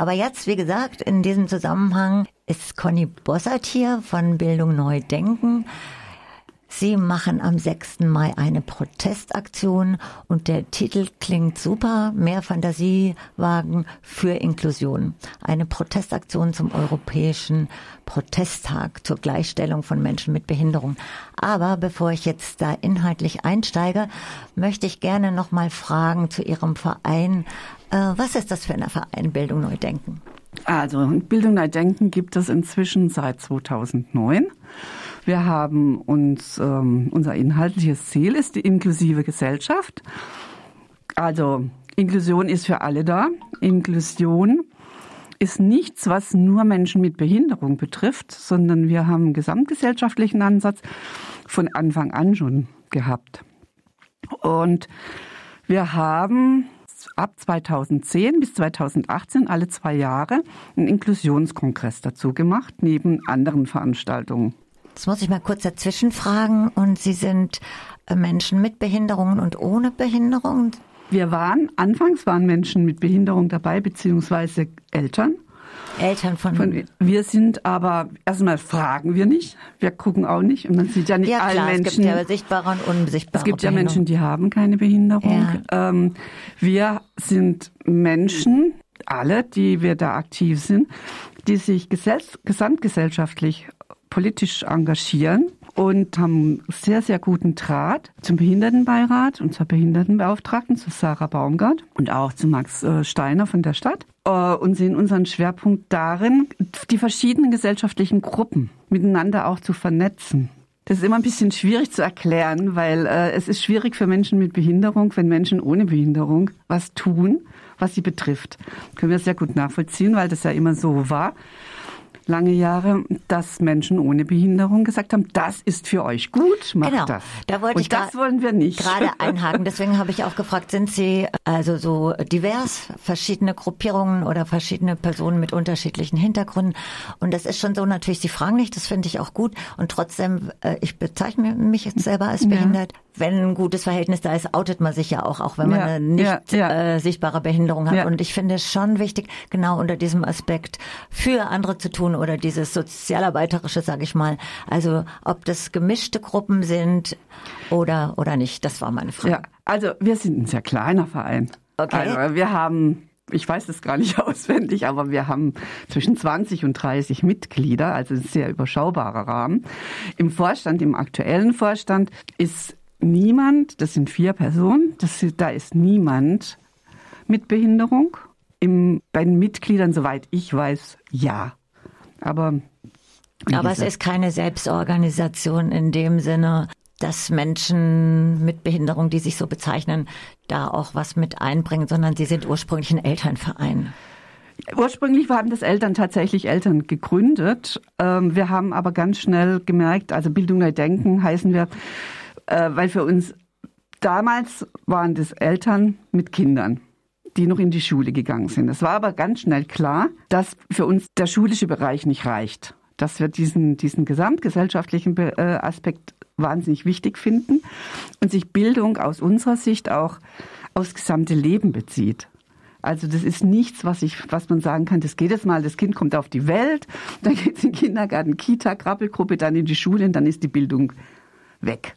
Aber jetzt, wie gesagt, in diesem Zusammenhang ist Conny Bossert hier von Bildung Neu Denken. Sie machen am 6. Mai eine Protestaktion und der Titel klingt super. Mehr Fantasiewagen für Inklusion. Eine Protestaktion zum Europäischen Protesttag zur Gleichstellung von Menschen mit Behinderung. Aber bevor ich jetzt da inhaltlich einsteige, möchte ich gerne noch mal fragen zu Ihrem Verein. Äh, was ist das für eine Verein Bildung Neu Denken? Also Bildung Neu Denken gibt es inzwischen seit 2009. Wir haben uns, ähm, unser inhaltliches Ziel ist die inklusive Gesellschaft. Also Inklusion ist für alle da. Inklusion ist nichts, was nur Menschen mit Behinderung betrifft, sondern wir haben einen gesamtgesellschaftlichen Ansatz von Anfang an schon gehabt. Und wir haben ab 2010 bis 2018 alle zwei Jahre einen Inklusionskongress dazu gemacht, neben anderen Veranstaltungen. Jetzt muss ich mal kurz dazwischen fragen. Und Sie sind äh, Menschen mit Behinderungen und ohne Behinderung? Wir waren, anfangs waren Menschen mit Behinderung dabei, beziehungsweise Eltern. Eltern von, von Wir sind aber, erstmal fragen wir nicht, wir gucken auch nicht und man sieht ja nicht ja, alle Menschen. Es gibt ja sichtbare und unsichtbare Es gibt ja Menschen, die haben keine Behinderung. Ja. Ähm, wir sind Menschen, alle, die wir da aktiv sind, die sich gesamtgesellschaftlich politisch engagieren und haben sehr, sehr guten Draht zum Behindertenbeirat und zur Behindertenbeauftragten, zu Sarah Baumgart und auch zu Max äh, Steiner von der Stadt äh, und sehen unseren Schwerpunkt darin, die verschiedenen gesellschaftlichen Gruppen miteinander auch zu vernetzen. Das ist immer ein bisschen schwierig zu erklären, weil äh, es ist schwierig für Menschen mit Behinderung, wenn Menschen ohne Behinderung was tun, was sie betrifft. Können wir sehr gut nachvollziehen, weil das ja immer so war lange Jahre, dass Menschen ohne Behinderung gesagt haben, das ist für euch gut, macht genau. das. Da wollte Und ich das wollen wir nicht. Gerade einhaken. Deswegen habe ich auch gefragt, sind Sie also so divers, verschiedene Gruppierungen oder verschiedene Personen mit unterschiedlichen Hintergründen? Und das ist schon so natürlich, Sie fragen nicht, das finde ich auch gut. Und trotzdem, äh, ich bezeichne mich jetzt selber als behindert. Ja. Wenn ein gutes Verhältnis da ist, outet man sich ja auch, auch wenn man ja, eine nicht ja, äh, sichtbare Behinderung hat. Und ich finde es schon wichtig, genau unter diesem Aspekt für andere zu tun oder dieses sozialarbeiterische, sage ich mal. Also ob das gemischte Gruppen sind oder oder nicht, das war meine Frage. Ja, also wir sind ein sehr kleiner Verein. Okay. Also wir haben ich weiß das gar nicht auswendig, aber wir haben zwischen 20 und 30 Mitglieder, also ein sehr überschaubarer Rahmen. Im Vorstand, im aktuellen Vorstand ist niemand, das sind vier Personen, das, da ist niemand mit Behinderung. Im, bei den Mitgliedern, soweit ich weiß, ja. Aber, aber es ist keine Selbstorganisation in dem Sinne, dass Menschen mit Behinderung, die sich so bezeichnen, da auch was mit einbringen, sondern sie sind ursprünglich ein Elternverein. Ursprünglich haben das Eltern tatsächlich Eltern gegründet. Ähm, wir haben aber ganz schnell gemerkt, also Bildung neu denken heißen wir, äh, weil für uns damals waren das Eltern mit Kindern die noch in die Schule gegangen sind. Es war aber ganz schnell klar, dass für uns der schulische Bereich nicht reicht, dass wir diesen, diesen gesamtgesellschaftlichen äh, Aspekt wahnsinnig wichtig finden und sich Bildung aus unserer Sicht auch aufs gesamte Leben bezieht. Also das ist nichts, was ich, was man sagen kann, das geht jetzt mal, das Kind kommt auf die Welt, dann geht es in den Kindergarten, Kita, Krabbelgruppe, dann in die Schule und dann ist die Bildung weg.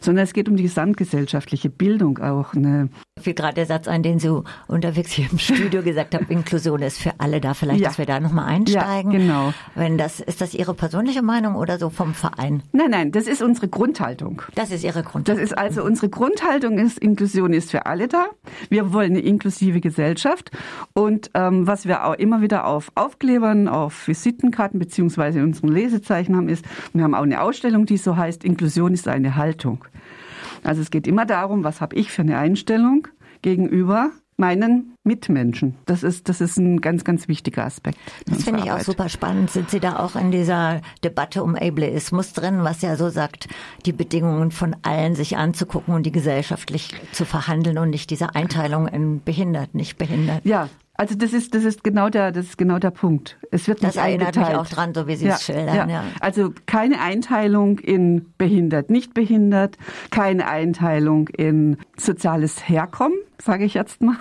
Sondern es geht um die gesamtgesellschaftliche Bildung auch. Eine fiel gerade der Satz ein, den Sie unterwegs hier im Studio gesagt haben, Inklusion ist für alle da. Vielleicht, ja. dass wir da nochmal einsteigen. Ja, genau. Wenn das, ist das Ihre persönliche Meinung oder so vom Verein? Nein, nein, das ist unsere Grundhaltung. Das ist Ihre Grundhaltung. Das ist also unsere Grundhaltung ist, Inklusion ist für alle da. Wir wollen eine inklusive Gesellschaft. Und ähm, was wir auch immer wieder auf Aufklebern, auf Visitenkarten beziehungsweise in unseren Lesezeichen haben, ist, wir haben auch eine Ausstellung, die so heißt, Inklusion ist eine Haltung. Also es geht immer darum, was habe ich für eine Einstellung gegenüber meinen Mitmenschen. Das ist, das ist ein ganz, ganz wichtiger Aspekt. Das finde ich auch super spannend. Sind Sie da auch in dieser Debatte um Ableismus drin, was ja so sagt, die Bedingungen von allen sich anzugucken und die gesellschaftlich zu verhandeln und nicht diese Einteilung in behindert, nicht behindert? Ja, also das ist, das ist genau der, das ist genau der Punkt. Es wird das nicht erinnert eingeteilt. mich auch dran, so wie Sie ja, es schildern. Ja. ja. Also keine Einteilung in behindert, nicht behindert, keine Einteilung in soziales Herkommen, sage ich jetzt mal.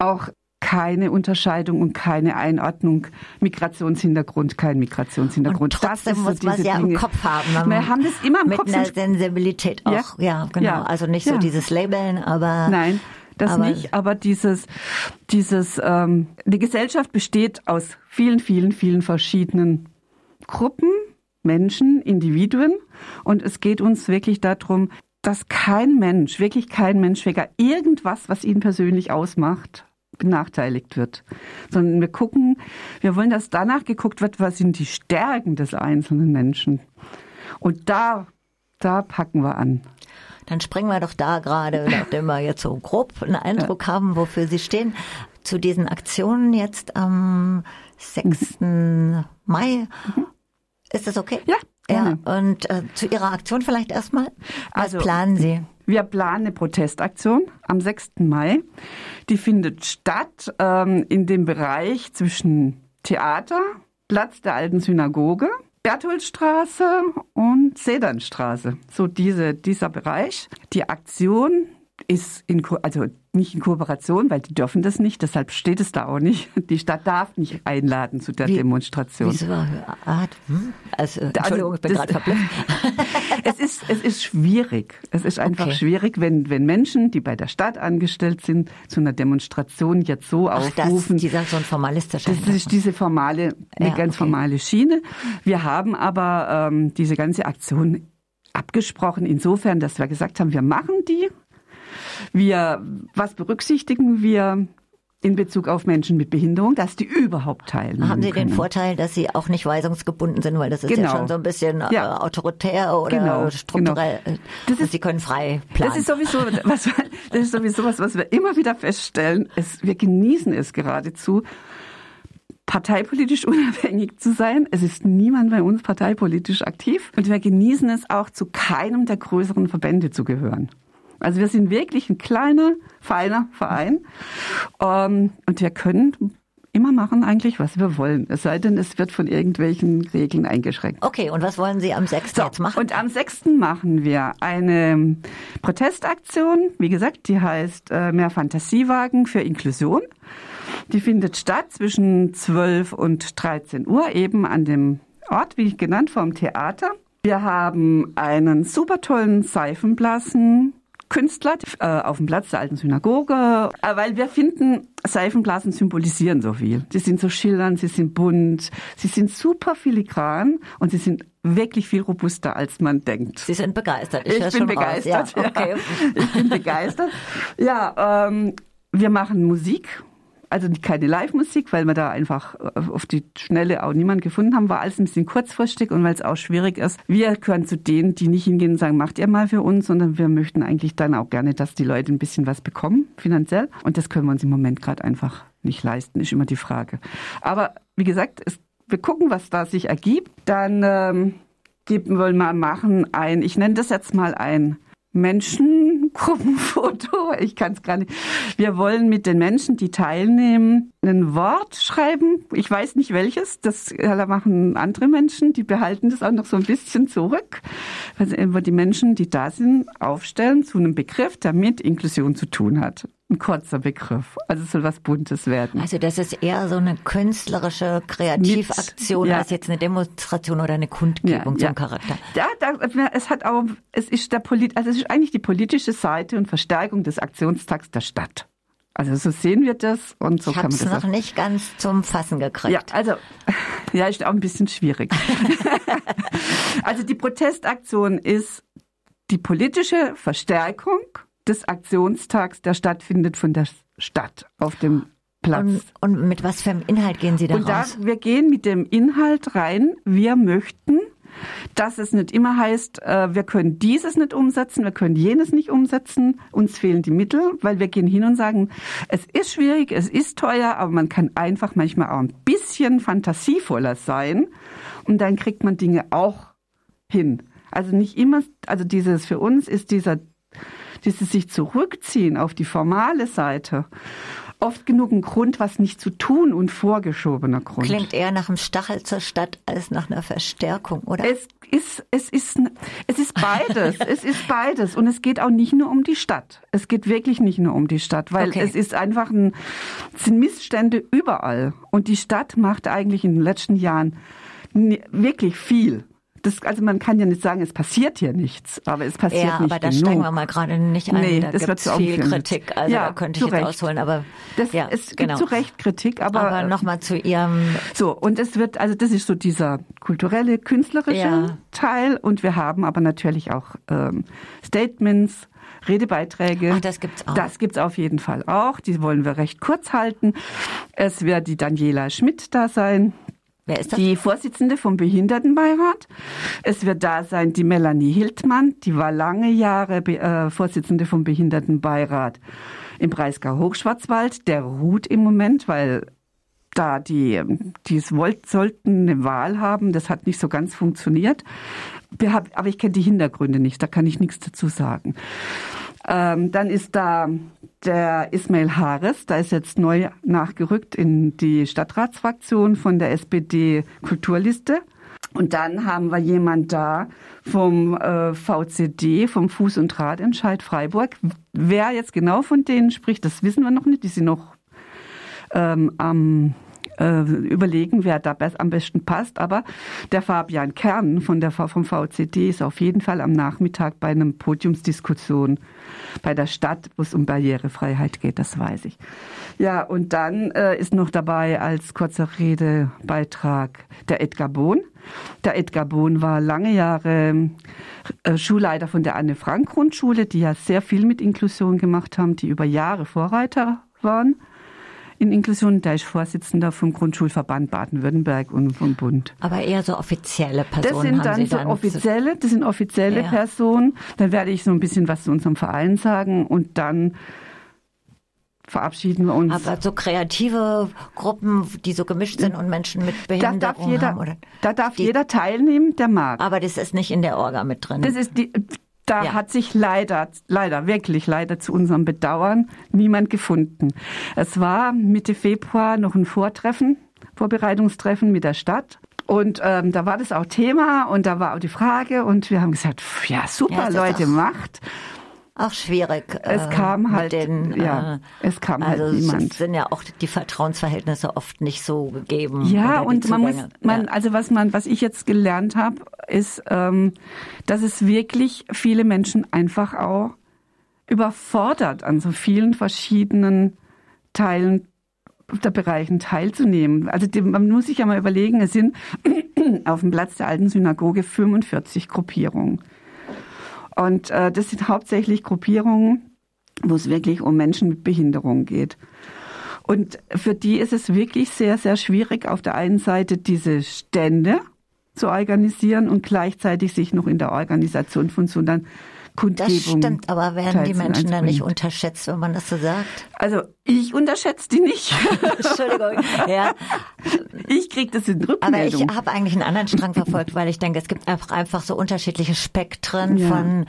Auch keine Unterscheidung und keine Einordnung. Migrationshintergrund, kein Migrationshintergrund. Und trotzdem das muss man es ja Dinge. im Kopf haben. Wir haben das immer im mit Kopf. Mit einer Sensibilität auch. Ja, ja genau. Ja. Also nicht so ja. dieses Labeln, aber. Nein. Das aber nicht, aber dieses, dieses, ähm, die Gesellschaft besteht aus vielen, vielen, vielen verschiedenen Gruppen, Menschen, Individuen. Und es geht uns wirklich darum, dass kein Mensch, wirklich kein Mensch wegen irgendwas, was ihn persönlich ausmacht, benachteiligt wird. Sondern wir gucken, wir wollen, dass danach geguckt wird, was sind die Stärken des einzelnen Menschen. Und da, da packen wir an. Dann springen wir doch da gerade, nachdem wir jetzt so grob einen Eindruck ja. haben, wofür Sie stehen, zu diesen Aktionen jetzt am 6. Mai. Mhm. Ist das okay? Ja. Ja, und äh, zu Ihrer Aktion vielleicht erstmal. Was also, planen Sie? Wir planen eine Protestaktion am 6. Mai. Die findet statt ähm, in dem Bereich zwischen Theater, Platz der alten Synagoge, Bertholdstraße und Sedernstraße. So diese, dieser Bereich. Die Aktion ist in, also nicht in Kooperation, weil die dürfen das nicht, deshalb steht es da auch nicht. Die Stadt darf nicht einladen zu der Wie, Demonstration. Wieso? Art? Hm? Also, also, Entschuldigung, ich bin gerade verblüfft. es ist, es ist schwierig. Es ist einfach okay. schwierig, wenn, wenn Menschen, die bei der Stadt angestellt sind, zu einer Demonstration jetzt so Ach, aufrufen. Das, dieser so ein formalistischer Das ist diese formale, eine ja, ganz okay. formale Schiene. Wir haben aber ähm, diese ganze Aktion abgesprochen insofern, dass wir gesagt haben, wir machen die wir, was berücksichtigen wir? in Bezug auf Menschen mit Behinderung, dass die überhaupt teilnehmen. Haben Sie können. den Vorteil, dass Sie auch nicht weisungsgebunden sind, weil das ist genau. ja schon so ein bisschen äh, ja. autoritär oder genau. strukturell. Genau. Das ist, Sie können frei planen. Das ist sowieso was, das ist sowieso was, was wir immer wieder feststellen. Es, wir genießen es geradezu, parteipolitisch unabhängig zu sein. Es ist niemand bei uns parteipolitisch aktiv und wir genießen es auch, zu keinem der größeren Verbände zu gehören. Also wir sind wirklich ein kleiner, feiner Verein ähm, und wir können immer machen eigentlich, was wir wollen. Es sei denn, es wird von irgendwelchen Regeln eingeschränkt. Okay, und was wollen Sie am 6. So, jetzt machen? Und am 6. machen wir eine Protestaktion. Wie gesagt, die heißt äh, Mehr Fantasiewagen für Inklusion. Die findet statt zwischen 12 und 13 Uhr eben an dem Ort, wie ich genannt, vom Theater. Wir haben einen super tollen Seifenblasen Künstler äh, auf dem Platz der alten Synagoge, äh, weil wir finden, Seifenblasen symbolisieren so viel. Sie sind so schillernd, sie sind bunt, sie sind super filigran und sie sind wirklich viel robuster, als man denkt. Sie sind begeistert. Ich, ich bin begeistert. Ja, okay. ja. Ich bin begeistert. Ja, ähm, wir machen Musik also keine Live-Musik, weil wir da einfach äh, auf die Schnelle auch niemand gefunden haben, war alles ein bisschen kurzfristig und weil es auch schwierig ist. Wir gehören zu denen, die nicht hingehen und sagen, macht ihr mal für uns, sondern wir möchten eigentlich dann auch gerne, dass die Leute ein bisschen was bekommen, finanziell. Und das können wir uns im Moment gerade einfach nicht leisten, ist immer die Frage. Aber wie gesagt, es, wir gucken, was da sich ergibt. Dann ähm, geben wir mal machen ein, ich nenne das jetzt mal ein Menschengruppenfoto. Ich kann es gar nicht. Wir wollen mit den Menschen, die teilnehmen, ein Wort schreiben. Ich weiß nicht welches. Das machen andere Menschen. Die behalten das auch noch so ein bisschen zurück. Also die Menschen, die da sind, aufstellen zu einem Begriff, der mit Inklusion zu tun hat ein kurzer Begriff. Also es soll was Buntes werden. Also das ist eher so eine künstlerische Kreativaktion Mit, ja. als jetzt eine Demonstration oder eine Kundgebung ja, ja. zum Charakter. Ja, es hat auch, es ist der Polit, also es ist eigentlich die politische Seite und Verstärkung des Aktionstags der Stadt. Also so sehen wir das und so ich kann man das. noch auch. nicht ganz zum Fassen gekriegt. Ja, also ja, ist auch ein bisschen schwierig. also die Protestaktion ist die politische Verstärkung des Aktionstags, der stattfindet von der Stadt auf dem Platz. Und, und mit was für einem Inhalt gehen Sie da und raus? Da, wir gehen mit dem Inhalt rein, wir möchten, dass es nicht immer heißt, äh, wir können dieses nicht umsetzen, wir können jenes nicht umsetzen, uns fehlen die Mittel, weil wir gehen hin und sagen, es ist schwierig, es ist teuer, aber man kann einfach manchmal auch ein bisschen fantasievoller sein und dann kriegt man Dinge auch hin. Also nicht immer, also dieses für uns ist dieser dieses sich zurückziehen auf die formale Seite oft genug ein Grund, was nicht zu tun und vorgeschobener Grund. Klingt eher nach einem Stachel zur Stadt als nach einer Verstärkung, oder? Es ist, es ist, es ist beides. es ist beides. Und es geht auch nicht nur um die Stadt. Es geht wirklich nicht nur um die Stadt, weil okay. es ist einfach ein, es sind Missstände überall. Und die Stadt macht eigentlich in den letzten Jahren wirklich viel das, also man kann ja nicht sagen, es passiert hier nichts, aber es passiert ja, nicht aber da genug. steigen wir mal gerade nicht ein. Nee, da das gibt viel Kritik, also ja, da könnte ich jetzt Recht. ausholen, aber das, ja, es genau. zu Recht Kritik, aber aber nochmal zu ihrem so und es wird also das ist so dieser kulturelle künstlerische ja. Teil und wir haben aber natürlich auch ähm, Statements. Redebeiträge. Ach, das gibt's auch. Das gibt's auf jeden Fall auch. Die wollen wir recht kurz halten. Es wird die Daniela Schmidt da sein, Wer ist das? Die Vorsitzende vom Behindertenbeirat. Es wird da sein die Melanie Hildmann, die war lange Jahre äh, Vorsitzende vom Behindertenbeirat im Breisgau Hochschwarzwald. Der ruht im Moment, weil da die, die es wollt, sollten eine Wahl haben. Das hat nicht so ganz funktioniert. Aber ich kenne die Hintergründe nicht, da kann ich nichts dazu sagen. Ähm, dann ist da der Ismail Haares, da ist jetzt neu nachgerückt in die Stadtratsfraktion von der SPD Kulturliste. Und dann haben wir jemand da vom äh, VCD, vom Fuß- und Radentscheid Freiburg. Wer jetzt genau von denen spricht, das wissen wir noch nicht. Die sind noch ähm, am äh, überlegen, wer da am besten passt. Aber der Fabian Kern von der, vom VCD ist auf jeden Fall am Nachmittag bei einem Podiumsdiskussion bei der Stadt, wo es um Barrierefreiheit geht, das weiß ich. Ja, und dann äh, ist noch dabei als kurzer Redebeitrag der Edgar Bohn. Der Edgar Bohn war lange Jahre äh, Schulleiter von der Anne Frank Grundschule, die ja sehr viel mit Inklusion gemacht haben, die über Jahre Vorreiter waren in Inklusion. Der ist Vorsitzender vom Grundschulverband Baden-Württemberg und vom Bund. Aber eher so offizielle Personen. Das sind dann, so dann offizielle, das sind offizielle ja. Personen. Dann werde ich so ein bisschen was zu unserem Verein sagen und dann verabschieden wir uns. Aber so kreative Gruppen, die so gemischt sind und Menschen mit Behinderung da darf jeder, haben, oder? Da darf die, jeder teilnehmen, der mag. Aber das ist nicht in der Orga mit drin. Das ist die, da ja. hat sich leider, leider, wirklich leider zu unserem Bedauern niemand gefunden. Es war Mitte Februar noch ein Vortreffen, Vorbereitungstreffen mit der Stadt. Und ähm, da war das auch Thema und da war auch die Frage und wir haben gesagt, ja super, ja, Leute, macht auch schwierig. Es äh, kam halt, den, ja, äh, es kam halt also halt niemand. Es sind ja auch die Vertrauensverhältnisse oft nicht so gegeben. Ja, und man muss, man, ja. also was man, was ich jetzt gelernt habe, ist, ähm, dass es wirklich viele Menschen einfach auch überfordert, an so vielen verschiedenen Teilen der Bereichen teilzunehmen. Also man muss sich ja mal überlegen, es sind auf dem Platz der alten Synagoge 45 Gruppierungen. Und äh, das sind hauptsächlich Gruppierungen, wo es wirklich um Menschen mit Behinderung geht. Und für die ist es wirklich sehr, sehr schwierig, auf der einen Seite diese Stände zu organisieren und gleichzeitig sich noch in der Organisation von so einer Kundgebung. Das stimmt, aber werden die Menschen dann nicht unterschätzt, wenn man das so sagt? Also ich unterschätze die nicht. Entschuldigung. Ja. Ich kriege das in Rückmeldung. Aber ich habe eigentlich einen anderen Strang verfolgt, weil ich denke, es gibt einfach, so unterschiedliche Spektren ja. von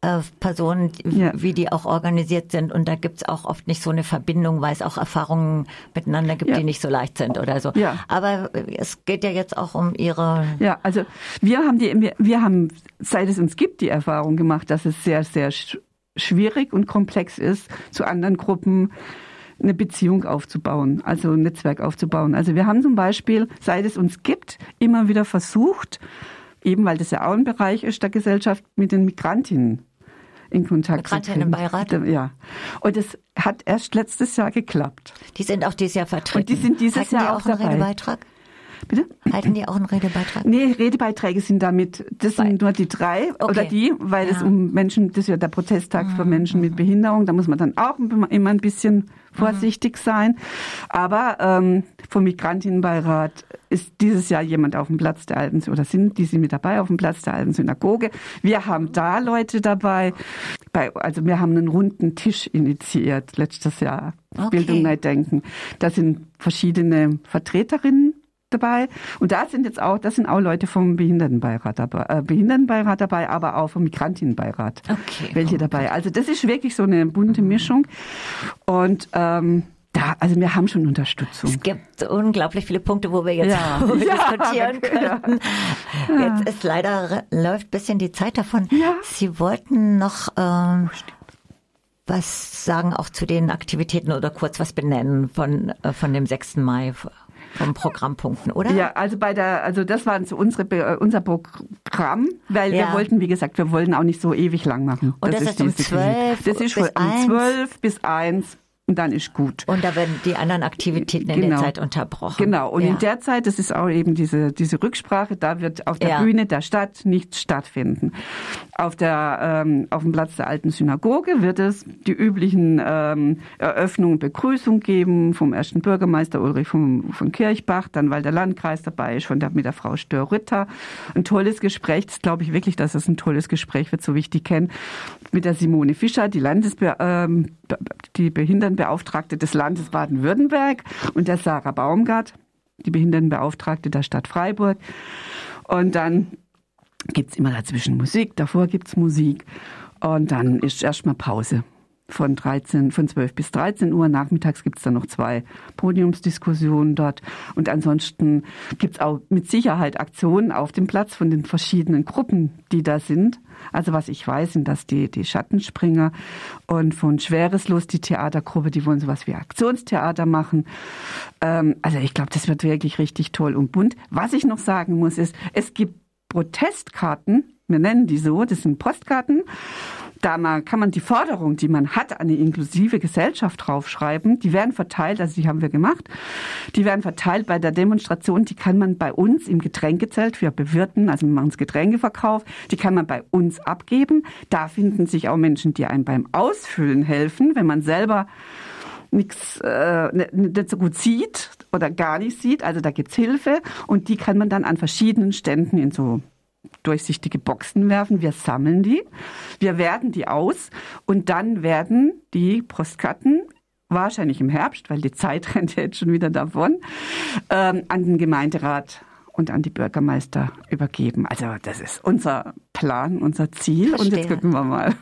äh, Personen, ja. wie die auch organisiert sind. Und da gibt's auch oft nicht so eine Verbindung, weil es auch Erfahrungen miteinander gibt, ja. die nicht so leicht sind oder so. Ja. Aber es geht ja jetzt auch um ihre. Ja, also wir haben die, wir, wir haben, seit es uns gibt, die Erfahrung gemacht, dass es sehr, sehr schwierig und komplex ist, zu anderen Gruppen eine Beziehung aufzubauen, also ein Netzwerk aufzubauen. Also wir haben zum Beispiel, seit es uns gibt, immer wieder versucht, eben weil das ja auch ein Bereich ist der Gesellschaft, mit den Migrantinnen in Kontakt Migrantinnenbeirat? Ja. Und es hat erst letztes Jahr geklappt. Die sind auch dieses Jahr vertreten. Und die sind dieses Hatten Jahr die auch, auch einen dabei. Redebeitrag? Bitte? Halten die auch einen Redebeitrag? Nee, Redebeiträge sind damit, das sind nur die drei okay. oder die, weil ja. es um Menschen, das ist ja der Protesttag mhm. für Menschen mit Behinderung, da muss man dann auch immer ein bisschen vorsichtig mhm. sein. Aber ähm, vom Migrantinnenbeirat ist dieses Jahr jemand auf dem Platz der alten, oder sind die sind mit dabei auf dem Platz der alten Synagoge. Wir haben da Leute dabei. Bei, also wir haben einen runden Tisch initiiert letztes Jahr. Okay. Bildung neu denken. Da sind verschiedene Vertreterinnen dabei. Und da sind jetzt auch, das sind auch Leute vom Behindertenbeirat dabei, äh, Behindertenbeirat dabei, aber auch vom Migrantinnenbeirat. Okay. Welche dabei. Also das ist wirklich so eine bunte Mischung. Und ähm, da, also wir haben schon Unterstützung. Es gibt unglaublich viele Punkte, wo wir jetzt ja. wo wir ja, diskutieren können. Ja. Jetzt ist leider läuft bisschen die Zeit davon. Sie wollten noch ähm, was sagen auch zu den Aktivitäten oder kurz was benennen von äh, von dem 6. Mai vom Programmpunkten, oder? Ja, also bei der, also das war unsere, äh, unser Programm, weil ja. wir wollten, wie gesagt, wir wollten auch nicht so ewig lang machen. Und das, das ist, ist um zwölf. Das ist von um zwölf bis eins und dann ist gut. Und da werden die anderen Aktivitäten in genau. der Zeit unterbrochen. Genau. Und ja. in der Zeit, das ist auch eben diese, diese Rücksprache, da wird auf der ja. Bühne der Stadt nichts stattfinden. Auf der, ähm, auf dem Platz der alten Synagoge wird es die üblichen ähm, Eröffnungen, Begrüßung geben vom ersten Bürgermeister Ulrich von, von Kirchbach, dann weil der Landkreis dabei ist, von der, mit der Frau Stör-Ritter. Ein tolles Gespräch, das glaube ich wirklich, dass es ein tolles Gespräch wird, so wie ich die kenne, mit der Simone Fischer, die Landesbe ähm, die Behindertenbeauftragte des Landes Baden-Württemberg und der Sarah Baumgart, die Behindertenbeauftragte der Stadt Freiburg. Und dann gibt's immer dazwischen Musik, davor gibt's Musik und dann ist erstmal Pause von 13, von 12 bis 13 Uhr. Nachmittags gibt's dann noch zwei Podiumsdiskussionen dort. Und ansonsten gibt's auch mit Sicherheit Aktionen auf dem Platz von den verschiedenen Gruppen, die da sind. Also was ich weiß, sind das die, die Schattenspringer und von Schwereslos die Theatergruppe, die wollen sowas wie Aktionstheater machen. Ähm, also ich glaube, das wird wirklich richtig toll und bunt. Was ich noch sagen muss, ist, es gibt Protestkarten, wir nennen die so, das sind Postkarten da man, kann man die Forderung, die man hat, eine inklusive Gesellschaft draufschreiben. Die werden verteilt, also die haben wir gemacht. Die werden verteilt bei der Demonstration. Die kann man bei uns im Getränkezelt, wir bewirten, also wir machen das Getränkeverkauf, die kann man bei uns abgeben. Da finden sich auch Menschen, die einem beim Ausfüllen helfen, wenn man selber nichts äh, nicht so gut sieht oder gar nicht sieht. Also da gibt's Hilfe und die kann man dann an verschiedenen Ständen in so durchsichtige Boxen werfen. Wir sammeln die, wir werten die aus und dann werden die Postkarten wahrscheinlich im Herbst, weil die Zeit rennt jetzt schon wieder davon, ähm, an den Gemeinderat und an die Bürgermeister übergeben. Also das ist unser Plan, unser Ziel Verstehe. und jetzt gucken wir mal.